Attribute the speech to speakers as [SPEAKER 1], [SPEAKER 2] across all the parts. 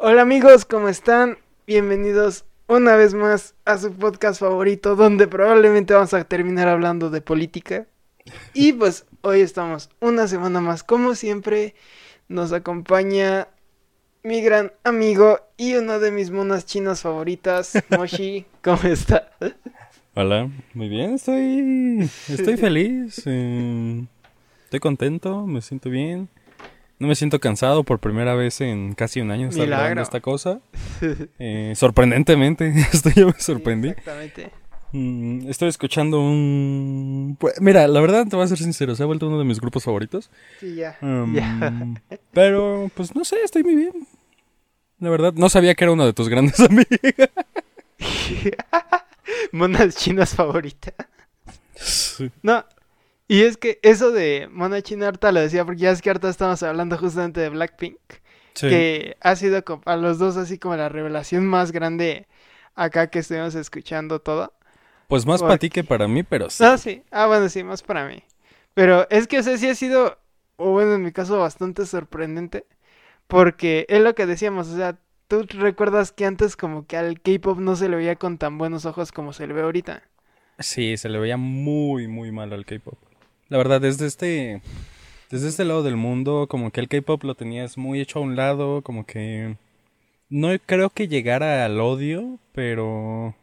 [SPEAKER 1] Hola amigos, ¿cómo están? Bienvenidos una vez más a su podcast favorito, donde probablemente vamos a terminar hablando de política. Y pues hoy estamos una semana más, como siempre, nos acompaña mi gran amigo y una de mis monas chinas favoritas, Moshi. ¿Cómo está?
[SPEAKER 2] Hola, muy bien, estoy, estoy feliz, eh, estoy contento, me siento bien. No me siento cansado por primera vez en casi un año estar grabando esta cosa. Eh, sorprendentemente, esto yo me sorprendí.
[SPEAKER 1] Exactamente.
[SPEAKER 2] Mm, estoy escuchando un... pues, mira, la verdad te voy a ser sincero, se ha vuelto uno de mis grupos favoritos.
[SPEAKER 1] Sí, ya.
[SPEAKER 2] Um,
[SPEAKER 1] ya.
[SPEAKER 2] Pero, pues no sé, estoy muy bien. La verdad, no sabía que era uno de tus grandes amigas.
[SPEAKER 1] Monas chinas favoritas. No, y es que eso de Mona China harta lo decía porque ya es que harta estamos hablando justamente de Blackpink,
[SPEAKER 2] Sí.
[SPEAKER 1] que ha sido co- a los dos así como la revelación más grande acá que estuvimos escuchando todo.
[SPEAKER 2] Pues más para ti que para mí, pero sí.
[SPEAKER 1] Ah, sí, ah, bueno, sí, más para mí. Pero es que, o sea, sí ha sido, o bueno, en mi caso, bastante sorprendente, porque es lo que decíamos, o sea, tú recuerdas que antes como que al K-pop no se le veía con tan buenos ojos como se le ve ahorita.
[SPEAKER 2] Sí, se le veía muy, muy mal al K-pop. La verdad, desde este, desde este lado del mundo, como que el K-pop lo tenías muy hecho a un lado, como que no creo que llegara al odio, pero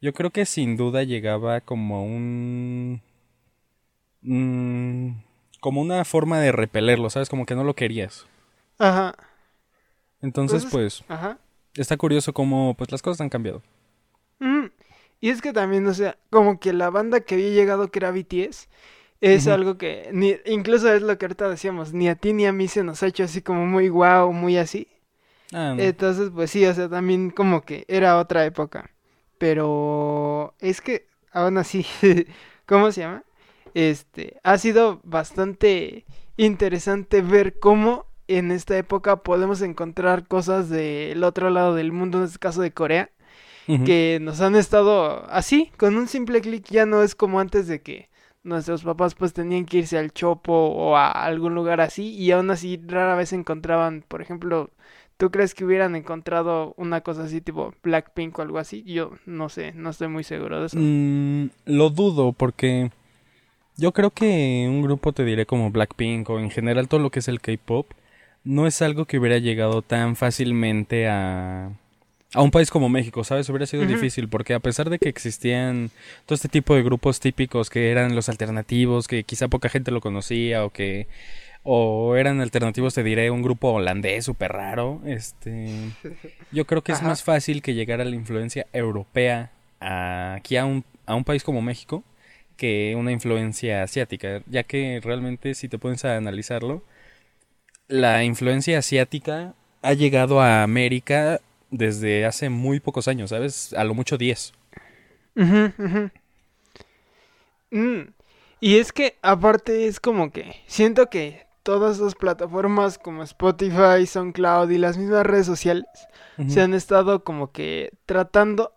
[SPEAKER 2] yo creo que sin duda llegaba como un, mm, como una forma de repelerlo, ¿sabes? Como que no lo querías.
[SPEAKER 1] Ajá,
[SPEAKER 2] Entonces,
[SPEAKER 1] Entonces-
[SPEAKER 2] pues,
[SPEAKER 1] ajá.
[SPEAKER 2] está curioso cómo, pues, las cosas han cambiado.
[SPEAKER 1] Mm, Y es que también, o sea, como que la banda que había llegado que era BTS es algo que, ni, incluso es lo que ahorita decíamos, ni a ti ni a mí se nos ha hecho así como muy guau, muy así.
[SPEAKER 2] Ah, no.
[SPEAKER 1] Entonces, pues sí, o sea, también como que era otra época. Pero es que aún así, ¿cómo se llama? Este, ha sido bastante interesante ver cómo en esta época podemos encontrar cosas del otro lado del mundo, en este caso de Corea, que nos han estado así, con un simple clic ya no es como antes de que nuestros papás pues tenían que irse al Chopo o a algún lugar así y aún así rara vez encontraban, por ejemplo, ¿tú crees que hubieran encontrado una cosa así tipo Blackpink o algo así? Yo no sé, no estoy muy seguro de eso.
[SPEAKER 2] Mm, lo dudo porque yo creo que un grupo te diré como Blackpink o en general todo lo que es el K-pop no es algo que hubiera llegado tan fácilmente a a un país como México, ¿sabes? Hubiera sido difícil porque a pesar de que existían todo este tipo de grupos típicos que eran los alternativos, que quizá poca gente lo conocía o que o eran alternativos, te diré, un grupo holandés súper raro, este yo creo que es
[SPEAKER 1] Ajá.
[SPEAKER 2] más fácil que llegara la influencia europea a- aquí a un, a un país como México que una influencia asiática, ya que realmente si te pones a analizarlo, la influencia asiática ha llegado a América desde hace muy pocos años, ¿sabes? A lo mucho 10.
[SPEAKER 1] Ujú, ujú. Mm, Y es que aparte es como que siento que todas las plataformas como Spotify, SoundCloud y las mismas redes sociales se han estado como que tratando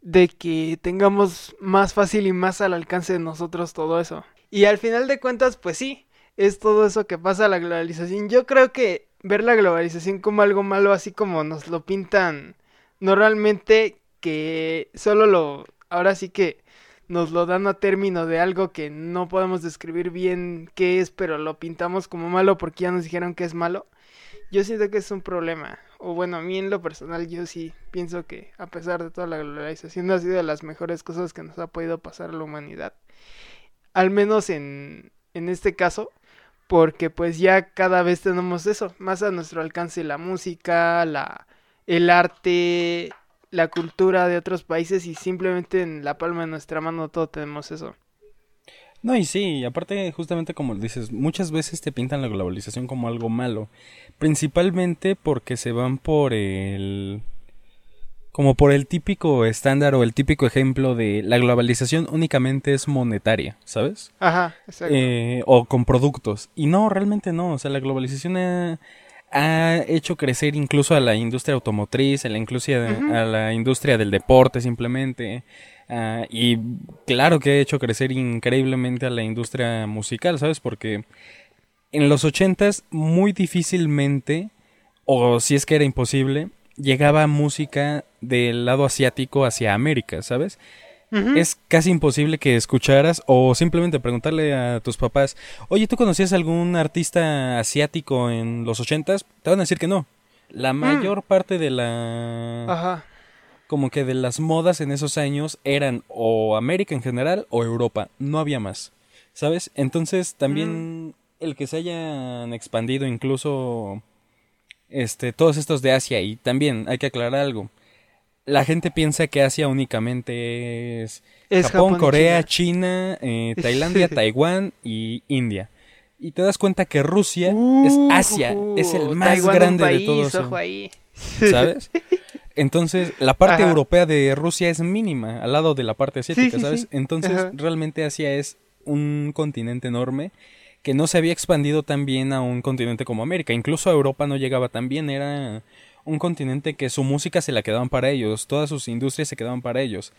[SPEAKER 1] de que tengamos más fácil y más al alcance de nosotros todo eso. Y al final de cuentas, pues sí, es todo eso que pasa a la globalización. Yo creo que ver la globalización como algo malo, así como nos lo pintan normalmente, que solo lo, ahora sí que nos lo dan a término de algo que no podemos describir bien qué es, pero lo pintamos como malo porque ya nos dijeron que es malo. Yo siento que es un problema. O bueno, a mí en lo personal yo sí pienso que a pesar de toda la globalización ha sido de las mejores cosas que nos ha podido pasar a la humanidad. Al menos en, en este caso, porque pues ya cada vez tenemos eso, más a nuestro alcance la música, la, el arte, la cultura de otros países y simplemente en la palma de nuestra mano todo tenemos eso.
[SPEAKER 2] No, y sí, aparte justamente como dices, muchas veces te pintan la globalización como algo malo, principalmente porque se van por el como por el típico estándar o el típico ejemplo de la globalización únicamente es monetaria, ¿sabes?
[SPEAKER 1] Ajá, exacto.
[SPEAKER 2] Eh, o con productos. Y no, realmente no. O sea, la globalización ha, ha hecho crecer incluso a la industria automotriz, a la, a la industria del deporte simplemente. ah, y claro que ha hecho crecer increíblemente a la industria musical, ¿sabes? Porque en los ochentas muy difícilmente o si es que era imposible, llegaba música del lado asiático hacia América, ¿sabes? Es casi imposible que escucharas o simplemente preguntarle a tus papás, oye, ¿tú conocías algún artista asiático en los ochentas? Te van a decir que no. La mm. mayor parte de la... Ajá. Como que de las modas en esos años eran o América en general o Europa, no había más. ¿Sabes? Entonces también mm. el que se hayan expandido incluso este todos estos de Asia y también hay que aclarar algo la gente piensa que Asia únicamente es, Japón, Corea, China, eh, Tailandia, Taiwán y India. Y te das cuenta que Rusia es Asia, es el más grande de todos. ¿Sabes? Entonces, la parte europea de Rusia es mínima al lado de la parte asiática, ¿sabes? Entonces, realmente Asia es un continente enorme que no se había expandido tan bien a un continente como América. Incluso a Europa no llegaba tan bien, era un continente que su música se la quedaban para ellos, todas sus industrias se quedaban para ellos.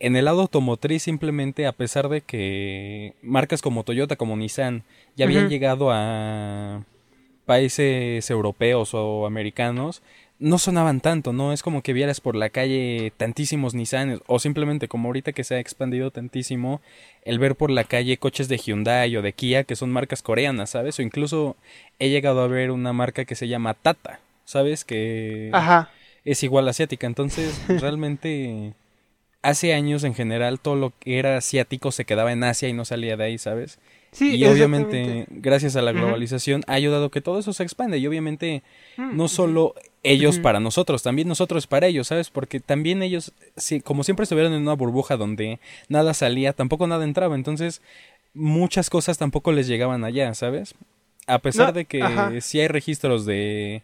[SPEAKER 2] En el lado automotriz simplemente a pesar de que marcas como Toyota, como Nissan ya habían llegado a países europeos o americanos, no sonaban tanto, no es como que vieras por la calle tantísimos Nissan o simplemente como ahorita que se ha expandido tantísimo el ver por la calle coches de Hyundai o de Kia que son marcas coreanas, ¿sabes? O incluso he llegado a ver una marca que se llama Tata, ¿sabes? Que es igual asiática. Entonces, realmente, hace años en general todo lo que era asiático se quedaba en Asia y no salía de ahí, ¿sabes? Sí, y obviamente, gracias a la globalización, ha ayudado que todo eso se expande. Y obviamente, mm, no solo ellos para nosotros, también nosotros para ellos, ¿sabes? Porque también ellos, como siempre estuvieron en una burbuja donde nada salía, tampoco nada entraba. Entonces, muchas cosas tampoco les llegaban allá, ¿sabes? A pesar de que sí hay registros de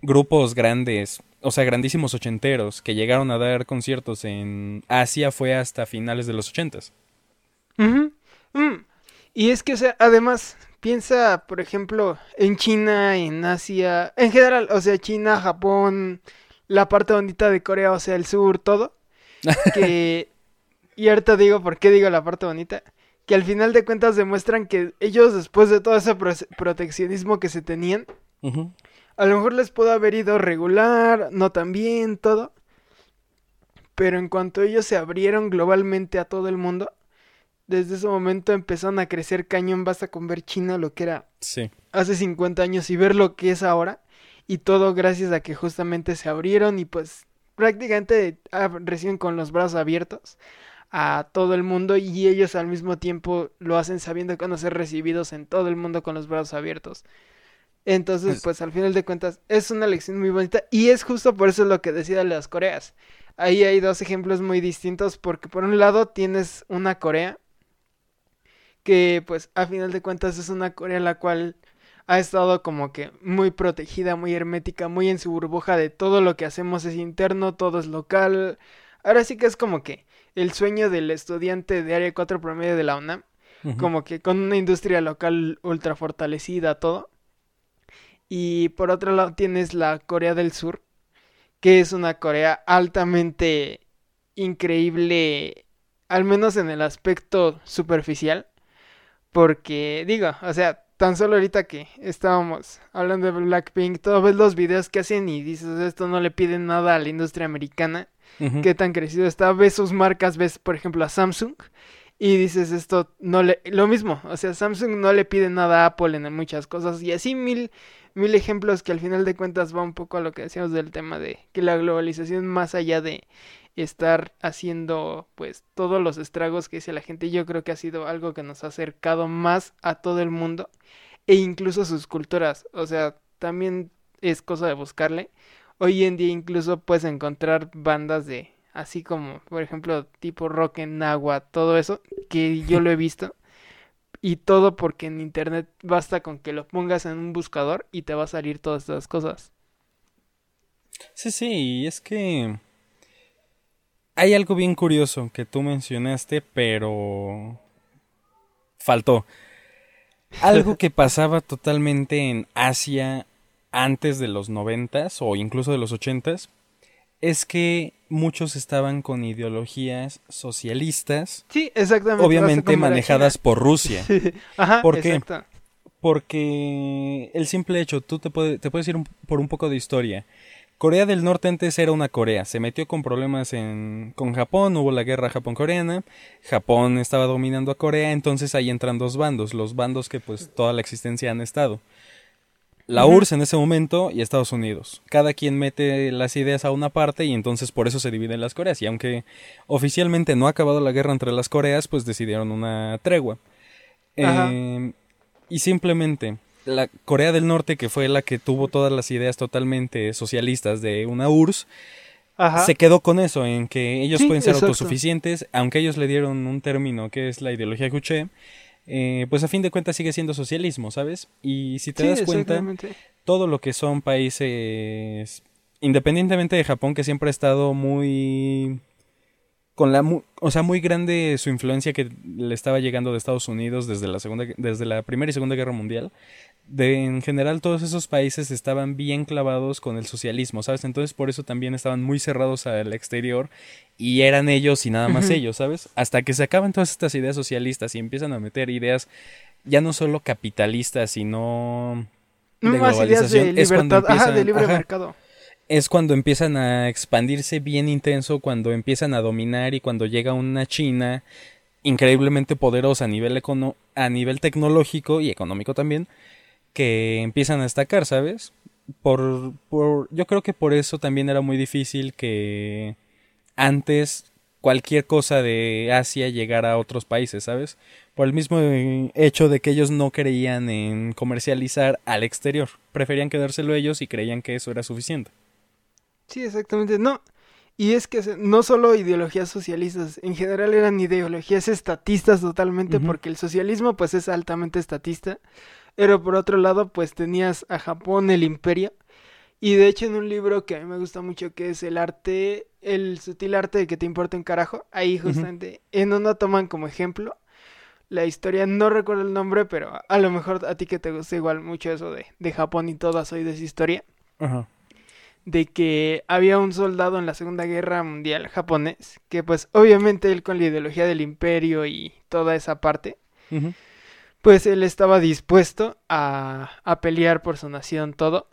[SPEAKER 2] grupos grandes, o sea, grandísimos ochenteros que llegaron a dar conciertos en Asia fue hasta finales de los ochentas.
[SPEAKER 1] Mm. Y es que, o sea, además, piensa, por ejemplo, en China, en Asia, en general, o sea, China, Japón, la parte bonita de Corea, o sea, el sur, todo. Que, y ahorita digo, ¿por qué digo la parte bonita? Que al final de cuentas demuestran que ellos, después de todo ese proteccionismo que se tenían, a lo mejor les pudo haber ido regular, no tan bien, todo. Pero en cuanto ellos se abrieron globalmente a todo el mundo, desde ese momento empezaron a crecer cañón. Basta con ver China lo que era hace 50 años y ver lo que es ahora. Y todo gracias a que justamente se abrieron y pues prácticamente reciben con los brazos abiertos a todo el mundo y ellos al mismo tiempo lo hacen sabiendo que van a ser recibidos en todo el mundo con los brazos abiertos. Entonces, pues al final de cuentas, es una lección muy bonita y es justo por eso lo que decía de las Coreas. Ahí hay dos ejemplos muy distintos porque por un lado tienes una Corea que pues a final de cuentas es una Corea la cual ha estado como que muy protegida, muy hermética, muy en su burbuja de todo lo que hacemos es interno, todo es local. Ahora sí que es como que el sueño del estudiante de área 4 promedio de la UNAM, como que con una industria local ultra fortalecida, todo. Y por otro lado tienes la Corea del Sur, que es una Corea altamente increíble, al menos en el aspecto superficial. Porque, digo, o sea, tan solo ahorita que estábamos hablando de Blackpink, todo ves los videos que hacen y dices, esto no le piden nada a la industria americana. Qué tan crecido está. Ves sus marcas, ves, por ejemplo, a Samsung y dices esto no le lo mismo o sea Samsung no le pide nada a Apple en muchas cosas y así mil mil ejemplos que al final de cuentas va un poco a lo que decíamos del tema de que la globalización más allá de estar haciendo pues todos los estragos que dice la gente yo creo que ha sido algo que nos ha acercado más a todo el mundo e incluso sus culturas o sea también es cosa de buscarle hoy en día incluso puedes encontrar bandas de así como por ejemplo tipo rock en agua, todo eso, que yo lo he visto. Y todo porque en internet basta con que lo pongas en un buscador y te va a salir todas estas cosas.
[SPEAKER 2] Sí, sí, y es que hay algo bien curioso que tú mencionaste, pero faltó. Algo que pasaba totalmente en Asia antes de los noventas o incluso de los ochentas es que muchos estaban con ideologías socialistas.
[SPEAKER 1] Sí, exactamente.
[SPEAKER 2] Obviamente manejadas por Rusia.
[SPEAKER 1] Ajá,
[SPEAKER 2] ¿Por qué? Porque el simple hecho, tú te, te puedes ir por un poco de historia. Corea del Norte antes era una Corea, se metió con problemas en, con Japón, hubo la guerra Japón-Coreana, Japón estaba dominando a Corea, entonces ahí entran dos bandos, los bandos que pues toda la existencia han estado. La URSS en ese momento y Estados Unidos. Cada quien mete las ideas a una parte y entonces por eso se dividen las Coreas. Y aunque oficialmente no ha acabado la guerra entre las Coreas, pues decidieron una tregua. Eh, y simplemente la Corea del Norte, que fue la que tuvo todas las ideas totalmente socialistas de una URSS, se quedó con eso, en que ellos pueden ser autosuficientes, aunque ellos le dieron un término que es la ideología Juche, eh, pues a fin de cuentas sigue siendo socialismo, ¿sabes? Y si te das cuenta, todo lo que son países, independientemente de Japón, que siempre ha estado muy con la o sea muy grande su influencia que le estaba llegando de Estados Unidos desde la segunda desde la primera y segunda guerra mundial de en general todos esos países estaban bien clavados con el socialismo sabes entonces por eso también estaban muy cerrados al exterior y eran ellos y nada más ellos sabes hasta que se acaban todas estas ideas socialistas y empiezan a meter ideas ya no solo capitalistas sino
[SPEAKER 1] de globalización de libertad, de libre mercado
[SPEAKER 2] es cuando empiezan a expandirse bien intenso, cuando empiezan a dominar y cuando llega una China increíblemente poderosa a nivel, a nivel tecnológico y económico también, que empiezan a destacar, ¿sabes? Por, por, yo creo que por eso también era muy difícil que antes cualquier cosa de Asia llegara a otros países, ¿sabes? Por el mismo hecho de que ellos no creían en comercializar al exterior, preferían quedárselo ellos y creían que eso era suficiente.
[SPEAKER 1] Sí, exactamente. No. Y es que no solo ideologías socialistas, en general eran ideologías estatistas totalmente, porque el socialismo pues es altamente estatista. Pero por otro lado, pues tenías a Japón, el imperio. Y de hecho en un libro que a mí me gusta mucho, que es el arte, el sutil arte de que te importa un carajo, ahí justamente en uno toman como ejemplo la historia, no recuerdo el nombre, pero a lo mejor a ti que te gusta igual mucho eso de, de Japón y todas soy de esa historia. Ajá de que había un soldado en la Segunda Guerra Mundial japonés, que pues obviamente él con la ideología del imperio y toda esa parte, pues él estaba dispuesto a, a pelear por su nación todo.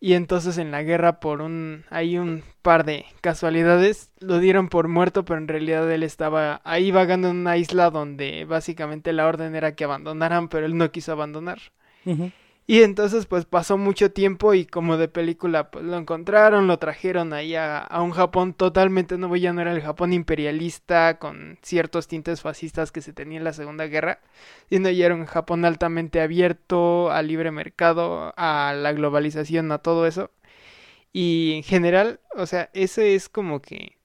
[SPEAKER 1] Y entonces en la guerra por un hay un par de casualidades lo dieron por muerto, pero en realidad él estaba ahí vagando en una isla donde básicamente la orden era que abandonaran, pero él no quiso abandonar. Y entonces pues pasó mucho tiempo y como de película pues lo encontraron, lo trajeron ahí a, un Japón totalmente nuevo, ya no era el Japón imperialista con ciertos tintes fascistas que se tenía en la Segunda Guerra, sino ya era un Japón altamente abierto al libre mercado, a la globalización, a todo eso. Y en general, o sea, ese es como que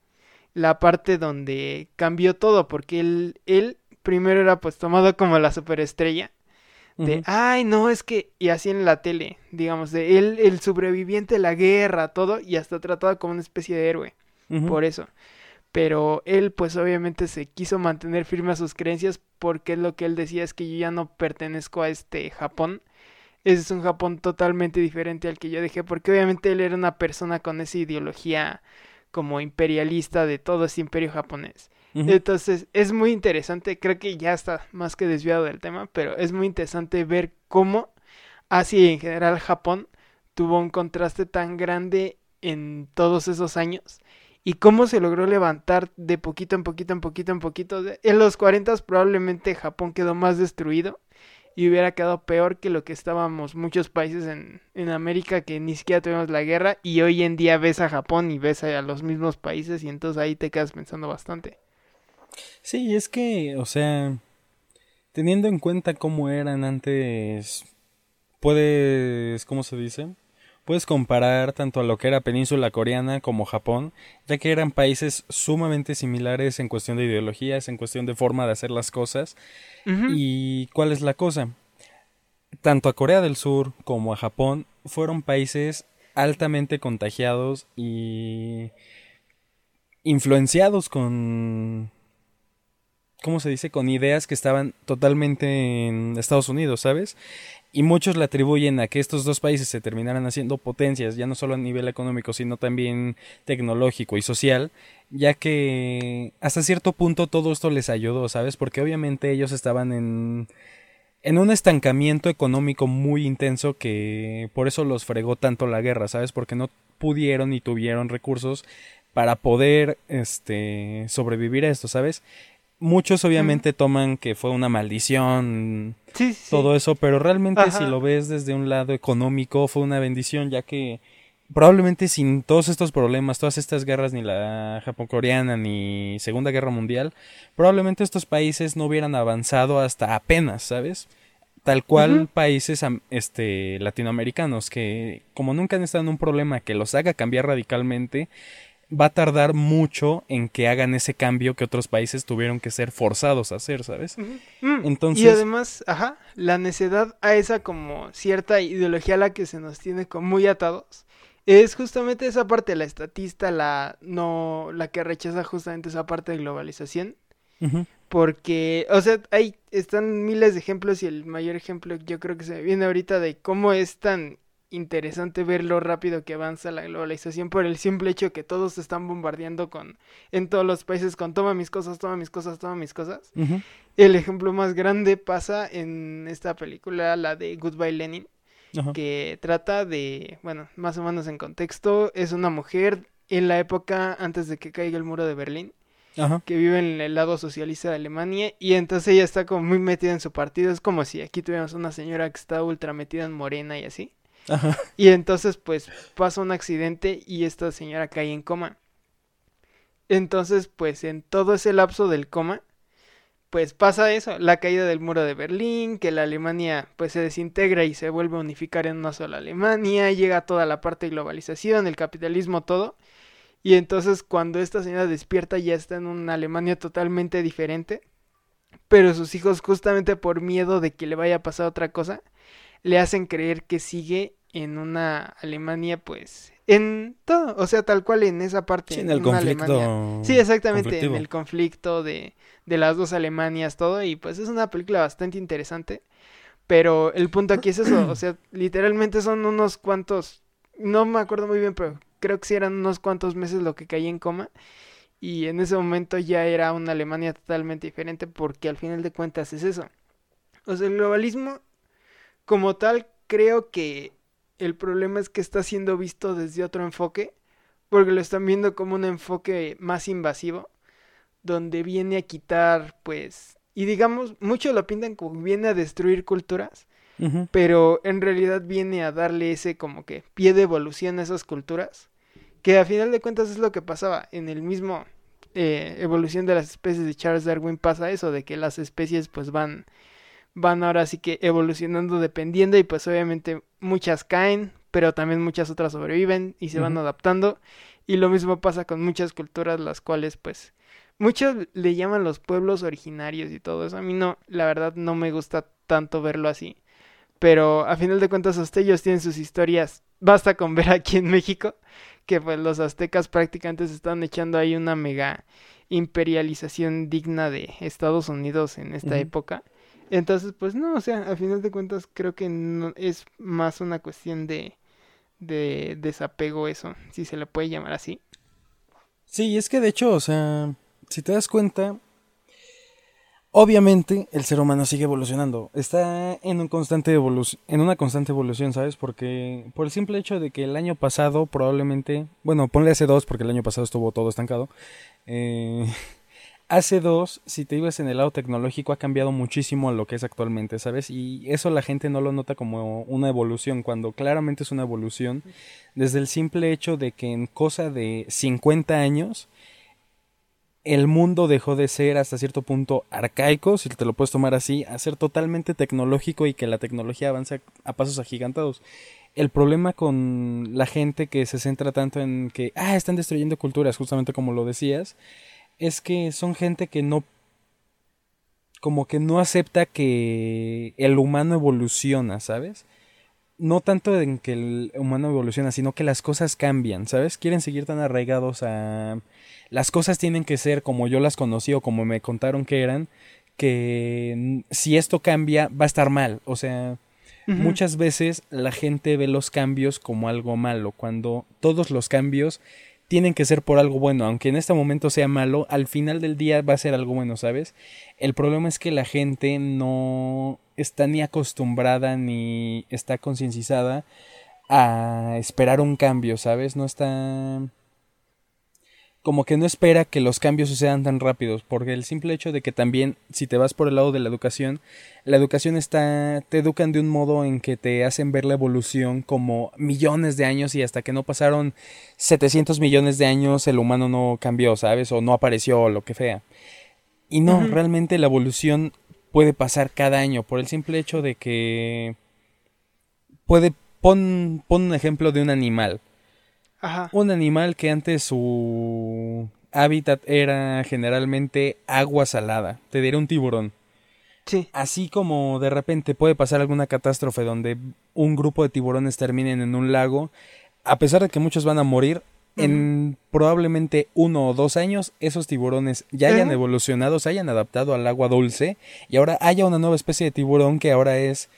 [SPEAKER 1] la parte donde cambió todo, porque él, él primero era pues tomado como la superestrella de, ay, no, es que, y así en la tele, digamos, de él, el sobreviviente de la guerra, todo, y hasta tratado como una especie de héroe, por eso. Pero él, pues obviamente se quiso mantener firme a sus creencias porque lo que él decía es que yo ya no pertenezco a este Japón. Ese es un Japón totalmente diferente al que yo dejé, porque obviamente él era una persona con esa ideología como imperialista de todo ese imperio japonés. Entonces, es muy interesante, creo que ya está más que desviado del tema, pero es muy interesante ver cómo Asia y en general Japón tuvo un contraste tan grande en todos esos años y cómo se logró levantar de poquito en poquito en poquito en poquito. En los 40 probablemente Japón quedó más destruido y hubiera quedado peor que lo que estábamos muchos países en, en América que ni siquiera tuvimos la guerra y hoy en día ves a Japón y ves a los mismos países y entonces ahí te quedas pensando bastante.
[SPEAKER 2] Sí, es que, o sea, teniendo en cuenta cómo eran antes, puedes, ¿cómo se dice? Puedes comparar tanto a lo que era península coreana como Japón, ya que eran países sumamente similares en cuestión de ideologías, en cuestión de forma de hacer las cosas. ¿Y cuál es la cosa? Tanto a Corea del Sur como a Japón fueron países altamente contagiados y influenciados con ¿cómo se dice? Con ideas que estaban totalmente en Estados Unidos, ¿sabes? Y muchos le atribuyen a que estos dos países se terminaran haciendo potencias, ya no solo a nivel económico, sino también tecnológico y social, ya que hasta cierto punto todo esto les ayudó, ¿sabes? Porque obviamente ellos estaban en en un estancamiento económico muy intenso que por eso los fregó tanto la guerra, ¿sabes? Porque no pudieron ni tuvieron recursos para poder este sobrevivir a esto, ¿sabes? Muchos obviamente toman que fue una maldición, todo eso, pero realmente si lo ves desde un lado económico fue una bendición, ya que probablemente sin todos estos problemas, todas estas guerras, ni la Japón-Coreana, ni Segunda Guerra Mundial, probablemente estos países no hubieran avanzado hasta apenas, ¿sabes? Tal cual países este, latinoamericanos que como nunca han estado en un problema que los haga cambiar radicalmente, va a tardar mucho en que hagan ese cambio que otros países tuvieron que ser forzados a hacer, ¿sabes?
[SPEAKER 1] Mm, Entonces... Y además, ajá, la necedad a esa como cierta ideología a la que se nos tiene como muy atados es justamente esa parte, la estatista, la no, la que rechaza justamente esa parte de globalización. Porque, o sea, hay, están miles de ejemplos y el mayor ejemplo yo creo que se viene ahorita de cómo es tan interesante ver lo rápido que avanza la globalización por el simple hecho que todos se están bombardeando con en todos los países con toma mis cosas, toma mis cosas, toma mis cosas. El ejemplo más grande pasa en esta película, la de Goodbye Lenin, que trata de, bueno, más o menos en contexto, es una mujer en la época antes de que caiga el muro de Berlín. que vive en el lado socialista de Alemania y entonces ella está como muy metida en su partido, es como si aquí tuviéramos una señora que está ultra metida en Morena y así. Y entonces pues pasa un accidente y esta señora cae en coma. Entonces pues en todo ese lapso del coma pues pasa eso, la caída del muro de Berlín, que la Alemania pues se desintegra y se vuelve a unificar en una sola Alemania, llega toda la parte de globalización, el capitalismo, todo. Y entonces cuando esta señora despierta ya está en una Alemania totalmente diferente, pero sus hijos justamente por miedo de que le vaya a pasar otra cosa, le hacen creer que sigue en una Alemania pues en todo, o sea, tal cual en esa parte.
[SPEAKER 2] Sí, en el conflicto.
[SPEAKER 1] Sí, exactamente, en el conflicto de, de las dos Alemanias, todo, y pues es una película bastante interesante. Pero el punto aquí es eso, o sea, literalmente son unos cuantos, no me acuerdo muy bien, pero creo que sí eran unos cuantos meses lo que caí en coma. Y en ese momento ya era una Alemania totalmente diferente porque al final de cuentas es eso. O sea, el globalismo como tal creo que el problema es que está siendo visto desde otro enfoque, porque lo están viendo como un enfoque más invasivo, donde viene a quitar, pues, y digamos, muchos lo pintan como viene a destruir culturas, pero en realidad viene a darle ese como que pie de evolución a esas culturas, que a final de cuentas es lo que pasaba en el mismo eh, evolución de las especies de Charles Darwin pasa eso, de que las especies pues van van ahora sí que evolucionando dependiendo y pues obviamente muchas caen, pero también muchas otras sobreviven y se van adaptando. Y lo mismo pasa con muchas culturas las cuales pues muchos le llaman los pueblos originarios y todo eso. A mí no, la verdad no me gusta tanto verlo así. Pero a final de cuentas ellos tienen sus historias. Basta con ver aquí en México que pues los aztecas prácticamente se están echando ahí una mega imperialización digna de Estados Unidos en esta época. Entonces, pues no, o sea, a final de cuentas creo que no, es más una cuestión de, de desapego eso, si se le puede llamar así.
[SPEAKER 2] Sí, es que de hecho, o sea, si te das cuenta, obviamente el ser humano sigue evolucionando, está en un constante en una constante evolución, ¿sabes? Porque por el simple hecho de que el año pasado probablemente, bueno, ponle hace dos porque el año pasado estuvo todo estancado, eh, hace dos, si te ibas en el lado tecnológico, ha cambiado muchísimo a lo que es actualmente, ¿sabes? Y eso la gente no lo nota como una evolución, cuando claramente es una evolución, desde el simple hecho de que en cosa de 50 años, el mundo dejó de ser hasta cierto punto arcaico, si te lo puedes tomar así, a ser totalmente tecnológico y que la tecnología avanza a pasos agigantados. El problema con la gente que se centra tanto en que, ah, están destruyendo culturas, justamente como lo decías, es que son gente que no como que no acepta que el humano evoluciona, ¿sabes? No tanto en que el humano evoluciona, sino que las cosas cambian, ¿sabes? Quieren seguir tan arraigados a... Las cosas tienen que ser como yo las conocí o como me contaron que eran, que si esto cambia va a estar mal. O sea, muchas veces la gente ve los cambios como algo malo, cuando todos los cambios tienen que ser por algo bueno, aunque en este momento sea malo, al final del día va a ser algo bueno, ¿sabes? El problema es que la gente no está ni acostumbrada ni está concienciada a esperar un cambio, ¿sabes? No está como que no espera que los cambios sucedan tan rápidos, porque el simple hecho de que también, si te vas por el lado de la educación, la educación está, te educan de un modo en que te hacen ver la evolución como millones de años y hasta que no pasaron 700 millones de años el humano no cambió, ¿sabes? O no apareció o lo que sea. Y no, realmente la evolución puede pasar cada año por el simple hecho de que puede, pon, pon un ejemplo de un animal un animal que antes su hábitat era generalmente agua salada. Te diré un tiburón.
[SPEAKER 1] Sí.
[SPEAKER 2] Así como de repente puede pasar alguna catástrofe donde un grupo de tiburones terminen en un lago, a pesar de que muchos van a morir, en probablemente uno o dos años esos tiburones ya hayan evolucionado, se hayan adaptado al agua dulce y ahora haya una nueva especie de tiburón que ahora es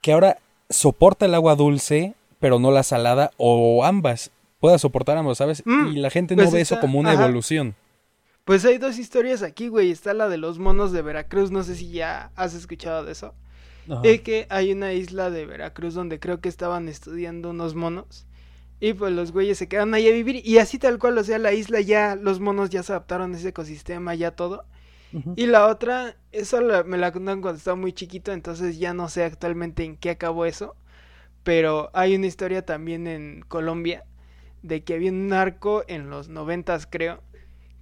[SPEAKER 2] que ahora soporta el agua dulce pero no la salada o ambas pueda soportar ambos, ¿sabes? Mm, y la gente no pues ve eso como una evolución.
[SPEAKER 1] Pues hay dos historias aquí, güey. Está la de los monos de Veracruz. No sé si ya has escuchado de eso. De que hay una isla de Veracruz donde creo que estaban estudiando unos monos. Y pues los güeyes se quedaron ahí a vivir. Y así tal cual, o sea, la isla ya, los monos ya se adaptaron a ese ecosistema, ya todo. Y la otra, eso me la contaron cuando estaba muy chiquito, entonces ya no sé actualmente en qué acabó eso. Pero hay una historia también en Colombia de que había un narco en los noventas creo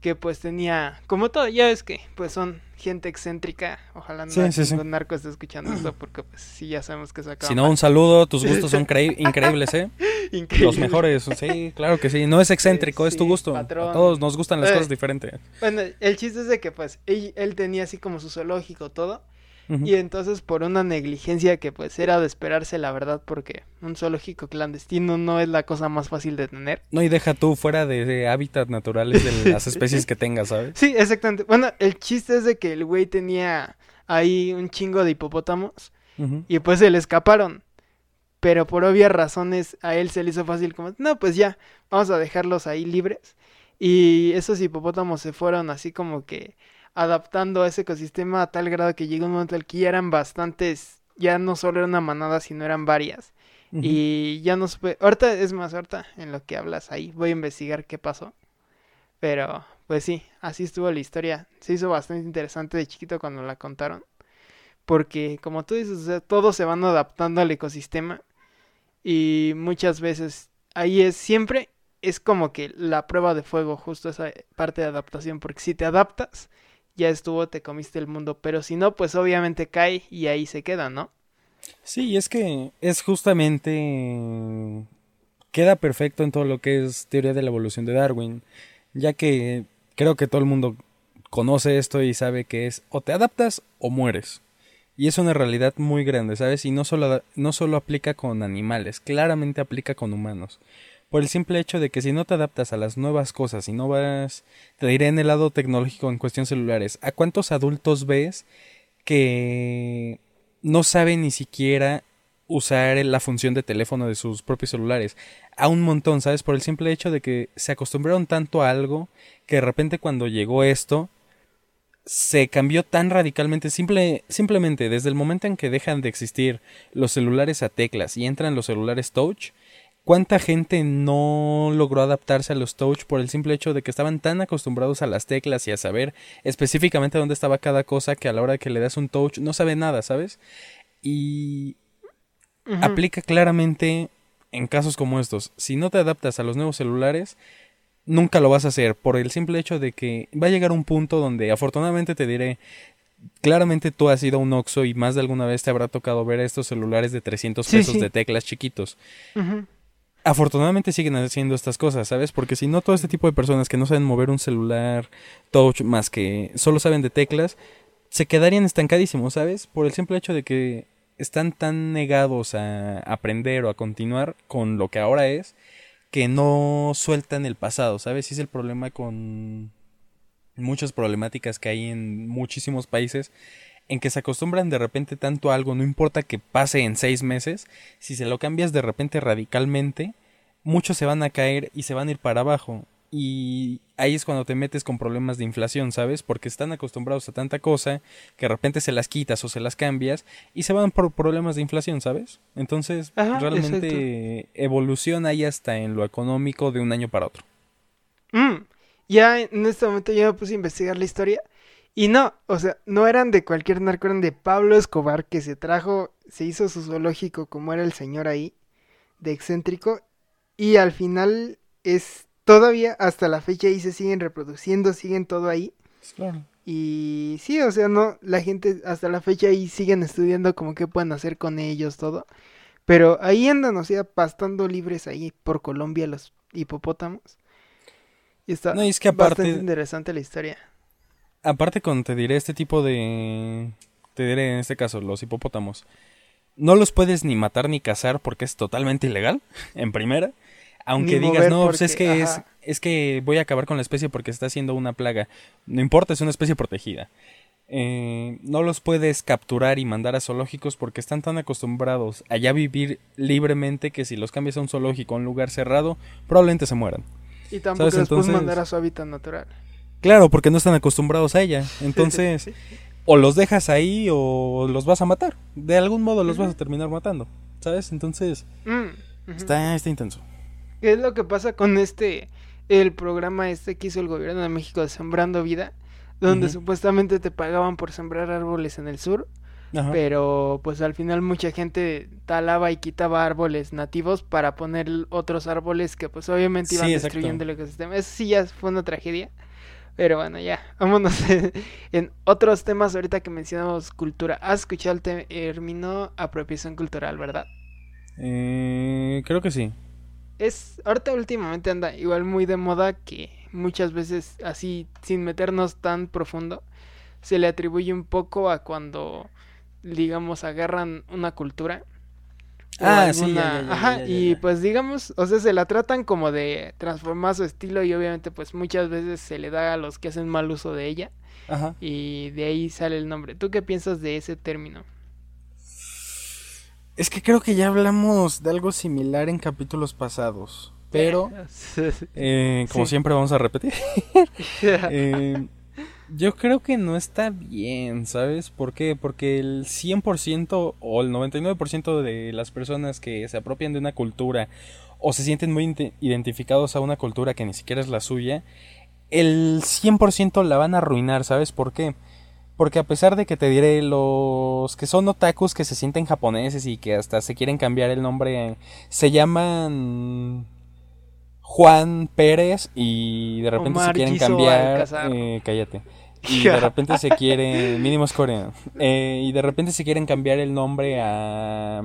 [SPEAKER 1] que pues tenía como todo ya ves que pues son gente excéntrica. Ojalá no sí, narco esté escuchando esto porque pues sí ya sabemos que se acaba
[SPEAKER 2] si no un saludo tus gustos son increíbles eh los mejores sí claro que sí. No es excéntrico es tu gusto. A todos nos gustan las cosas diferentes.
[SPEAKER 1] bueno el chiste es de que pues él tenía así como su zoológico todo y entonces por una negligencia que pues era de esperarse la verdad porque un zoológico clandestino no es la cosa más fácil de tener.
[SPEAKER 2] No, y deja tú fuera de, hábitats naturales de las especies que tengas, ¿sabes?
[SPEAKER 1] Sí, exactamente. Bueno, el chiste es de que el güey tenía ahí un chingo de hipopótamos y pues se le escaparon. Pero por obvias razones a él se le hizo fácil como, no, pues ya, vamos a dejarlos ahí libres. Y esos hipopótamos se fueron así como que adaptando a ese ecosistema a tal grado que llegó un momento en el que ya eran bastantes, ya no solo era una manada, sino eran varias. Y ya no supe, ahorita es más, ahorita en lo que hablas ahí, voy a investigar qué pasó. Pero, pues sí, así estuvo la historia. Se hizo bastante interesante de chiquito cuando la contaron. Porque, como tú dices, todos se van adaptando al ecosistema. Y muchas veces ahí es siempre, es como que la prueba de fuego, justo esa parte de adaptación. Porque si te adaptas, ya estuvo, te comiste el mundo, pero si no, pues obviamente cae y ahí se queda, ¿no?
[SPEAKER 2] Sí, es que es justamente... queda perfecto en todo lo que es teoría de la evolución de Darwin, ya que creo que todo el mundo conoce esto y sabe que es o te adaptas o mueres. Y es una realidad muy grande, ¿sabes? Y no solo, no solo aplica con animales, claramente aplica con humanos por el simple hecho de que si no te adaptas a las nuevas cosas y no vas, te diré en el lado tecnológico en cuestión celulares, ¿a cuántos adultos ves que no saben ni siquiera usar la función de teléfono de sus propios celulares? A un montón, ¿sabes? Por el simple hecho de que se acostumbraron tanto a algo que de repente cuando llegó esto se cambió tan radicalmente, simple, simplemente desde el momento en que dejan de existir los celulares a teclas y entran los celulares touch, ¿Cuánta gente no logró adaptarse a los touch por el simple hecho de que estaban tan acostumbrados a las teclas y a saber específicamente dónde estaba cada cosa que a la hora que le das un touch no sabe nada, ¿sabes? Y aplica claramente en casos como estos. Si no te adaptas a los nuevos celulares, nunca lo vas a hacer por el simple hecho de que va a llegar un punto donde afortunadamente te diré claramente tú has ido a un Oxxo y más de alguna vez te habrá tocado ver estos celulares de 300 pesos de teclas chiquitos afortunadamente siguen haciendo estas cosas, ¿sabes? Porque si no, todo este tipo de personas que no saben mover un celular touch más que solo saben de teclas, se quedarían estancadísimos, ¿sabes? Por el simple hecho de que están tan negados a aprender o a continuar con lo que ahora es, que no sueltan el pasado, ¿sabes? Y es el problema con muchas problemáticas que hay en muchísimos países en que se acostumbran de repente tanto a algo, no importa que pase en seis meses, si se lo cambias de repente radicalmente, muchos se van a caer y se van a ir para abajo. Y ahí es cuando te metes con problemas de inflación, ¿sabes? Porque están acostumbrados a tanta cosa que de repente se las quitas o se las cambias y se van por problemas de inflación, ¿sabes? Entonces, realmente evoluciona ahí hasta en lo económico de un año para otro.
[SPEAKER 1] Mm, ya en este momento yo me puse a investigar la historia y no, o sea, no eran de cualquier narco, eran de Pablo Escobar que se trajo, se hizo su zoológico como era el señor ahí, de excéntrico, y al final es todavía hasta la fecha ahí se siguen reproduciendo, siguen todo ahí.
[SPEAKER 2] Claro.
[SPEAKER 1] Y sí, o sea, no, la gente hasta la fecha ahí siguen estudiando como qué pueden hacer con ellos, todo. Pero ahí andan, o sea, pastando libres ahí por Colombia los hipopótamos. Y está
[SPEAKER 2] no, es que aparte,
[SPEAKER 1] bastante interesante la historia.
[SPEAKER 2] Aparte, cuando te diré este tipo de. Te diré en este caso, los hipopótamos. No los puedes ni matar ni cazar porque es totalmente ilegal, en primera. Aunque digas, no, pues es que es, es que voy a acabar con la especie porque está siendo una plaga. No importa, es una especie protegida. Eh, no los puedes capturar y mandar a zoológicos porque están tan acostumbrados a ya vivir libremente que si los cambias a un zoológico, a un lugar cerrado, probablemente se mueran.
[SPEAKER 1] Y tampoco los puedes mandar a su hábitat natural.
[SPEAKER 2] Claro, porque no están acostumbrados a ella. Entonces, o los dejas ahí o los vas a matar. De algún modo los vas a terminar matando. ¿Sabes? Entonces, mm, está, está intenso.
[SPEAKER 1] ¿Qué es lo que pasa con este, el programa este que hizo el gobierno de México de Sembrando Vida? Donde supuestamente te pagaban por sembrar árboles en el sur. Pero pues al final mucha gente talaba y quitaba árboles nativos para poner otros árboles que pues obviamente iban destruyendo el ecosistema. Eso sí ya fue una tragedia. Pero bueno, ya, vámonos en otros temas ahorita que mencionamos cultura. ¿Has escuchado el término apropiación cultural, verdad?
[SPEAKER 2] Eh, creo que sí
[SPEAKER 1] es ahorita últimamente anda igual muy de moda que muchas veces así sin meternos tan profundo se le atribuye un poco a cuando digamos agarran una cultura
[SPEAKER 2] ah sí
[SPEAKER 1] ajá y pues digamos o sea se la tratan como de transformar su estilo y obviamente pues muchas veces se le da a los que hacen mal uso de ella
[SPEAKER 2] ajá.
[SPEAKER 1] y de ahí sale el nombre tú qué piensas de ese término
[SPEAKER 2] es que creo que ya hablamos de algo similar en capítulos pasados. Pero, eh, como siempre vamos a repetir. Eh, yo creo que no está bien, ¿sabes? ¿Por qué? Porque el 100% o el 99% de las personas que se apropian de una cultura o se sienten muy identificados a una cultura que ni siquiera es la suya, el 100% la van a arruinar, ¿sabes por qué? Porque a pesar de que te diré los que son otakus que se sienten japoneses y que hasta se quieren cambiar el nombre, se llaman Juan Pérez y de repente se quieren cambiar... Eh, cállate. Y de repente se quieren... mínimo es coreano. Eh, y de repente se quieren cambiar el nombre a...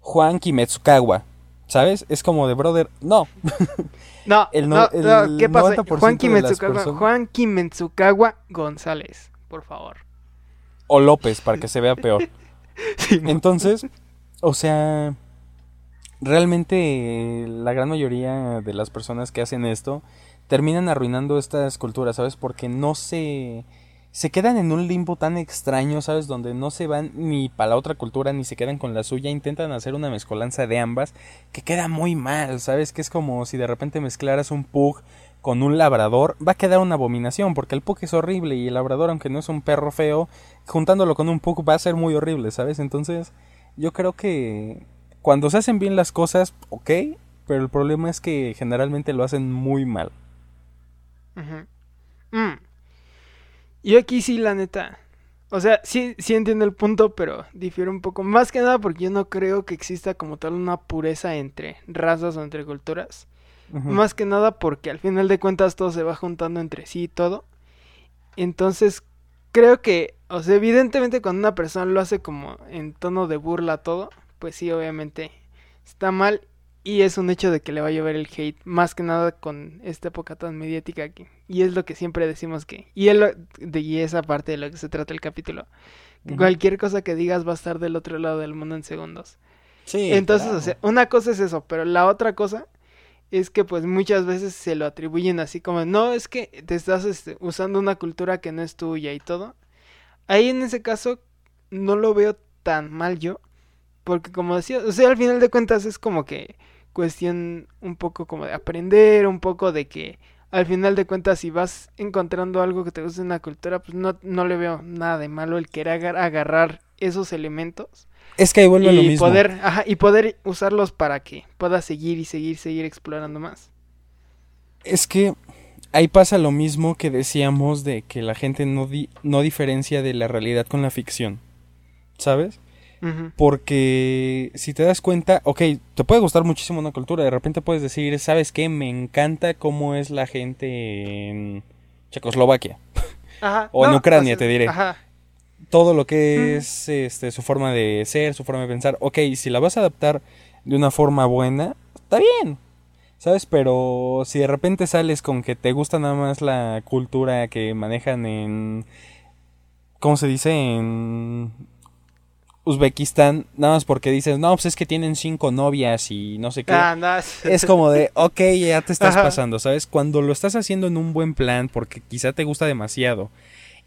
[SPEAKER 2] Juan Kimetsukawa. ¿Sabes? Es como de brother. No.
[SPEAKER 1] No, el no, ¿qué pasa? Juan Kimetsukawa, Juan Kimetsukawa González por favor.
[SPEAKER 2] O López, para que se vea peor. Entonces, o sea, realmente la gran mayoría de las personas que hacen esto terminan arruinando estas culturas, ¿sabes? Porque no se se quedan en un limbo tan extraño, ¿sabes? Donde no se van ni para la otra cultura ni se quedan con la suya, intentan hacer una mezcolanza de ambas que queda muy mal, ¿sabes? Que es como si de repente mezclaras un pug con un labrador, va a quedar una abominación, porque el pug es horrible y el labrador, aunque no es un perro feo, juntándolo con un pug va a ser muy horrible, ¿sabes? Entonces, yo creo que cuando se hacen bien las cosas, ok, pero el problema es que generalmente lo hacen muy mal.
[SPEAKER 1] Mm. Yo aquí sí, la neta. O sea, sí, sí entiendo el punto, pero difiere un poco. Más que nada porque yo no creo que exista como tal una pureza entre razas o entre culturas. Más que nada porque al final de cuentas todo se va juntando entre sí y todo. Entonces, creo que, o sea, evidentemente cuando una persona lo hace como en tono de burla todo, pues sí, obviamente está mal y es un hecho de que le va a llover el hate, más que nada con esta época tan mediática aquí. Y es lo que siempre decimos que, y, es de, y esa parte de lo que se trata el capítulo, cualquier cosa que digas va a estar del otro lado del mundo en segundos.
[SPEAKER 2] Sí.
[SPEAKER 1] Entonces, o sea, una cosa es eso, pero la otra cosa es que pues muchas veces se lo atribuyen así como, no, es que te estás este, usando una cultura que no es tuya y todo. Ahí en ese caso no lo veo tan mal yo, porque como decía, o sea, al final de cuentas es como que cuestión un poco como de aprender, un poco de que al final de cuentas si vas encontrando algo que te gusta en la cultura, pues no, no le veo nada de malo el querer agarrar esos elementos.
[SPEAKER 2] Es que ahí vuelve lo mismo.
[SPEAKER 1] Poder, ajá, y poder usarlos para que puedas seguir y seguir, seguir explorando más.
[SPEAKER 2] Es que ahí pasa lo mismo que decíamos de que la gente no, no diferencia de la realidad con la ficción. ¿Sabes? Porque si te das cuenta, ok, te puede gustar muchísimo una cultura, de repente puedes decir, ¿sabes qué? Me encanta cómo es la gente en Checoslovaquia. o en Ucrania, te diré. Todo lo que es este, su forma de ser, su forma de pensar. Ok, si la vas a adaptar de una forma buena, está bien. ¿Sabes? Pero si de repente sales con que te gusta nada más la cultura que manejan en... ¿Cómo se dice? En Uzbekistán, nada más porque dices, no, pues es que tienen cinco novias y no sé qué. Ah, es como de, ok, ya te estás pasando, ¿sabes? Cuando lo estás haciendo en un buen plan, porque quizá te gusta demasiado,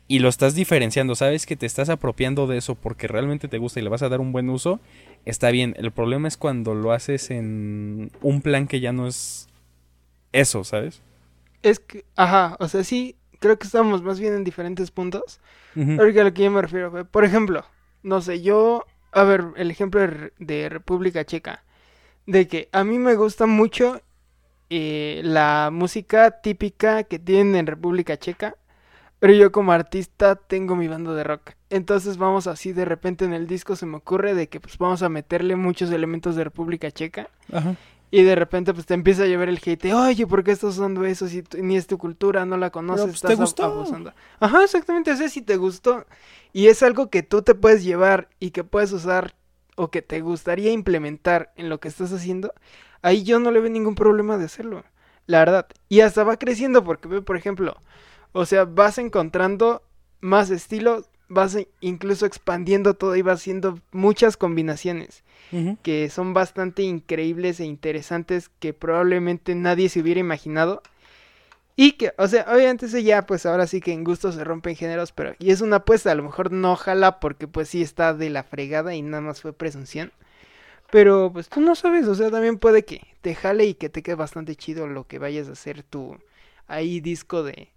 [SPEAKER 2] y lo estás diferenciando, sabes que te estás apropiando de eso porque realmente te gusta y le vas a dar un buen uso, está bien. El problema es cuando lo haces en un plan que ya no es eso, ¿sabes?
[SPEAKER 1] Es que, ajá, o sea, sí, creo que estamos más bien en diferentes puntos. Ahorita a lo que yo me refiero, por ejemplo no sé, yo, a ver, el ejemplo de, República Checa, de que a mí me gusta mucho eh, la música típica que tienen en República Checa, pero yo como artista tengo mi banda de rock. Entonces vamos así, de repente en el disco se me ocurre de que pues vamos a meterle muchos elementos de República Checa. Ajá. Y de repente pues te empieza a llevar el hate, oye, ¿por qué estás usando eso si ni es tu cultura, no la conoces, pues, estás
[SPEAKER 2] te gustó.
[SPEAKER 1] Ajá, exactamente, o sea, si te gustó y es algo que tú te puedes llevar y que puedes usar o que te gustaría implementar en lo que estás haciendo, ahí yo no le veo ningún problema de hacerlo, la verdad. Y hasta va creciendo porque, por ejemplo, o sea, vas encontrando más estilos, vas incluso expandiendo todo y vas haciendo muchas combinaciones que son bastante increíbles e interesantes que probablemente nadie se hubiera imaginado. Y que, o sea, obviamente eso ya, pues ahora sí que en gusto se rompen géneros, pero y es una apuesta, a lo mejor no jala porque pues sí está de la fregada y nada más fue presunción. Pero pues tú no sabes, o sea, también puede que te jale y que te quede bastante chido lo que vayas a hacer tu ahí disco de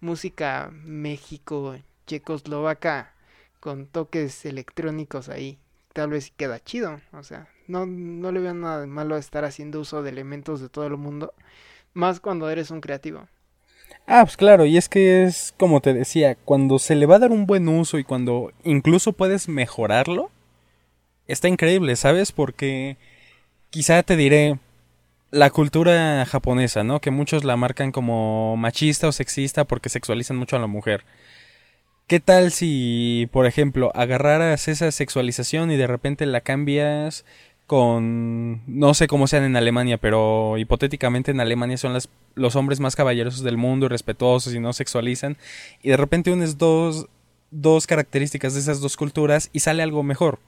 [SPEAKER 1] música México, Checoslovaca con toques electrónicos ahí tal vez queda chido. O sea, no, no le veo nada de malo estar haciendo uso de elementos de todo el mundo. Más cuando eres un creativo.
[SPEAKER 2] Ah, pues claro, y es que es como te decía, cuando se le va a dar un buen uso y cuando incluso puedes mejorarlo, está increíble, ¿sabes? Porque quizá te diré la cultura japonesa, ¿no? Que muchos la marcan como machista o sexista porque sexualizan mucho a la mujer. ¿Qué tal si, por ejemplo, agarraras esa sexualización y de repente la cambias con, no sé cómo sean en Alemania, pero hipotéticamente en Alemania son las, los hombres más caballerosos del mundo y respetuosos y no sexualizan, y de repente unes dos, dos características de esas dos culturas y sale algo mejor.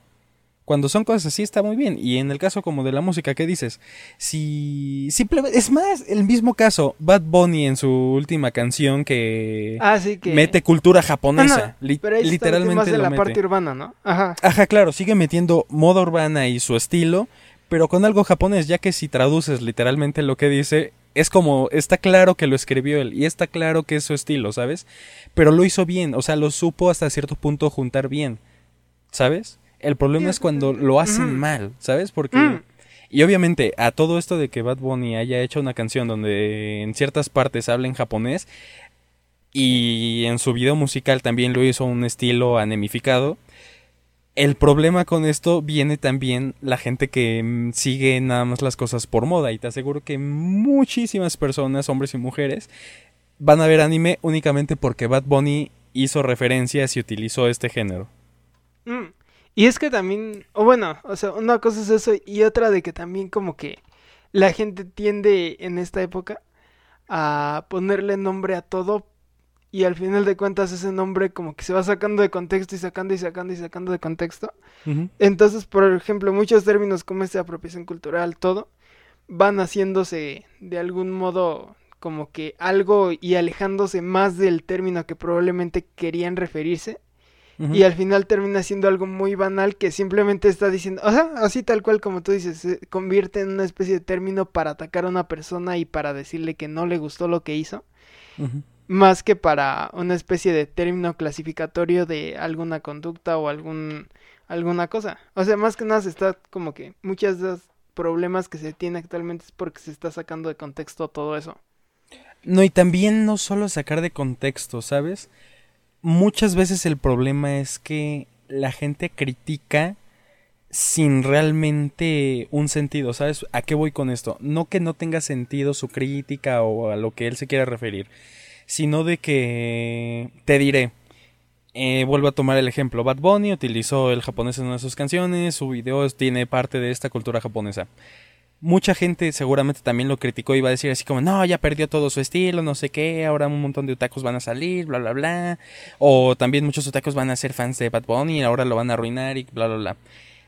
[SPEAKER 2] Cuando son cosas así está muy bien. Y en el caso como de la música, ¿qué dices? Si simplemente es más el mismo caso Bad Bunny en su última canción que,
[SPEAKER 1] ah,
[SPEAKER 2] mete cultura japonesa, literalmente más de
[SPEAKER 1] la parte urbana, ¿no? Ajá.
[SPEAKER 2] Ajá, claro, sigue metiendo moda urbana y su estilo, pero con algo japonés, ya que si traduces literalmente lo que dice, es como, está claro que lo escribió él y está claro que es su estilo, ¿sabes? Pero lo hizo bien, o sea, lo supo hasta cierto punto juntar bien, ¿sabes? El problema es cuando lo hacen mal, ¿sabes? Porque... Mm. Y obviamente a todo esto de que Bad Bunny haya hecho una canción donde en ciertas partes habla en japonés y en su video musical también lo hizo un estilo anemificado, el problema con esto viene también la gente que mm, sigue nada más las cosas por moda y te aseguro que muchísimas personas, hombres y mujeres, van a ver anime únicamente porque Bad Bunny hizo referencias y utilizó este género.
[SPEAKER 1] Mm. Y es que también, o bueno, o sea, una cosa es eso y otra de que también como que la gente tiende en esta época a ponerle nombre a todo y al final de cuentas ese nombre como que se va sacando de contexto y sacando y sacando y sacando de contexto. Entonces, por ejemplo, muchos términos como esta apropiación cultural, todo, van haciéndose de algún modo como que algo y alejándose más del término que probablemente querían referirse y al final termina siendo algo muy banal que simplemente está diciendo, o sea, así tal cual como tú dices, se convierte en una especie de término para atacar a una persona y para decirle que no le gustó lo que hizo, más que para una especie de término clasificatorio de alguna conducta o algún alguna cosa. O sea, más que nada se está como que muchos de los problemas que se tiene actualmente es porque se está sacando de contexto todo eso.
[SPEAKER 2] No, y también no solo sacar de contexto, ¿sabes? Muchas veces el problema es que la gente critica sin realmente un sentido, ¿sabes? ¿A qué voy con esto? No que no tenga sentido su crítica o a lo que él se quiera referir, sino de que te diré, eh, vuelvo a tomar el ejemplo, Bad Bunny utilizó el japonés en una de sus canciones, su video tiene parte de esta cultura japonesa mucha gente seguramente también lo criticó y va a decir así como, no, ya perdió todo su estilo, no sé qué, ahora un montón de otakus van a salir, bla, bla, bla. O también muchos otakus van a ser fans de Bad Bunny y ahora lo van a arruinar y bla, bla, bla.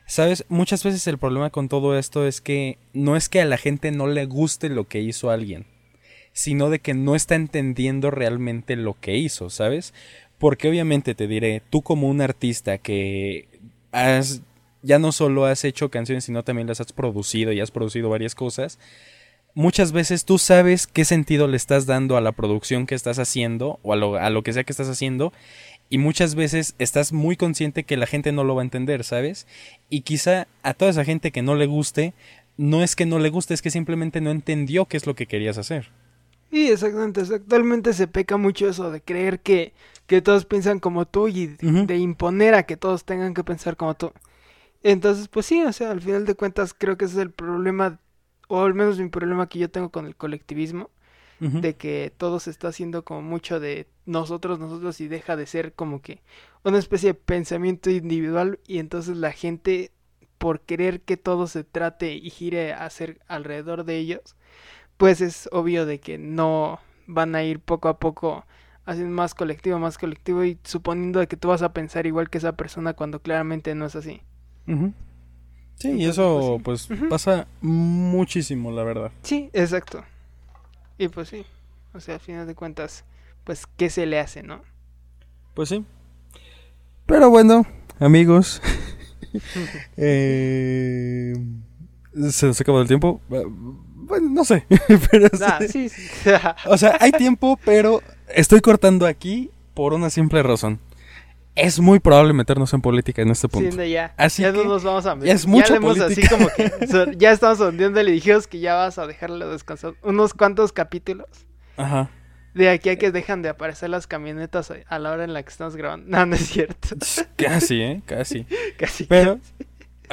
[SPEAKER 2] Sabes, muchas veces el problema con todo esto es que no es que a la gente no le guste lo que hizo alguien, sino de que no está entendiendo realmente lo que hizo, ¿sabes? Porque obviamente te diré, tú como un artista que has ya no solo has hecho canciones, sino también las has producido y has producido varias cosas, muchas veces tú sabes qué sentido le estás dando a la producción que estás haciendo o a lo, a lo que sea que estás haciendo y muchas veces estás muy consciente que la gente no lo va a entender, ¿sabes? Y quizá a toda esa gente que no le guste, no es que no le guste, es que simplemente no entendió qué es lo que querías hacer.
[SPEAKER 1] Sí, exactamente. Actualmente se peca mucho eso de creer que, que todos piensan como tú y de imponer a que todos tengan que pensar como tú. Entonces, pues sí, o sea, al final de cuentas creo que ese es el problema, o al menos mi problema que yo tengo con el colectivismo, de que todo se está haciendo como mucho de nosotros, nosotros y deja de ser como que una especie de pensamiento individual y entonces la gente por querer que todo se trate y gire a ser alrededor de ellos, pues es obvio de que no van a ir poco a poco haciendo más colectivo, más colectivo y suponiendo de que tú vas a pensar igual que esa persona cuando claramente no es así.
[SPEAKER 2] Sí, y eso pues, pues pasa muchísimo, la verdad.
[SPEAKER 1] Sí, exacto. Y pues sí, o sea, al final de cuentas, pues, ¿qué se le hace, no?
[SPEAKER 2] Pues sí. Pero bueno, amigos, eh, se nos acabó el tiempo. Bueno, no sé. pero ah, sí, sí. o sea, hay tiempo, pero estoy cortando aquí por una simple razón es muy probable meternos en política en este punto.
[SPEAKER 1] Sí, ya. Así ya no nos vamos a meter. Ya es mucho ya así como que ya estamos hundiendo y dijimos que ya vas a dejarlo descansar unos cuantos capítulos. Ajá. De aquí a que dejan de aparecer las camionetas a la hora en la que estamos grabando. No, no es cierto.
[SPEAKER 2] Casi, ¿eh? Casi. casi. Pero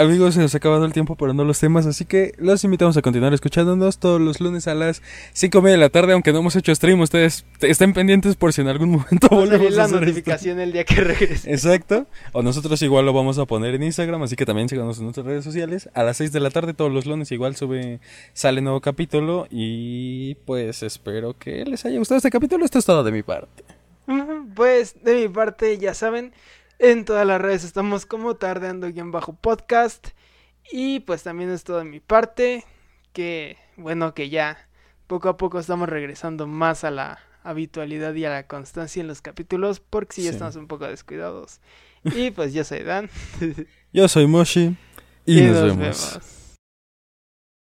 [SPEAKER 2] Amigos, se nos ha acabado el tiempo para no los temas, así que los invitamos a continuar escuchándonos todos los lunes a las 5 de la tarde, aunque no hemos hecho stream, ustedes estén pendientes por si en algún momento volvemos
[SPEAKER 1] a hacer la notificación el día que regrese.
[SPEAKER 2] Exacto, o nosotros igual lo vamos a poner en Instagram, así que también síganos en nuestras redes sociales. A las 6 de la tarde todos los lunes igual sube sale nuevo capítulo y pues espero que les haya gustado este capítulo. Esto es todo de mi parte.
[SPEAKER 1] Pues de mi parte, ya saben, en todas las redes estamos como tardeando-podcast. Y pues también es todo de mi parte. Que bueno, que ya poco a poco estamos regresando más a la habitualidad y a la constancia en los capítulos. Porque si ya estamos un poco descuidados. Y pues yo soy Dan.
[SPEAKER 2] yo soy Moshi. Y, nos, vemos.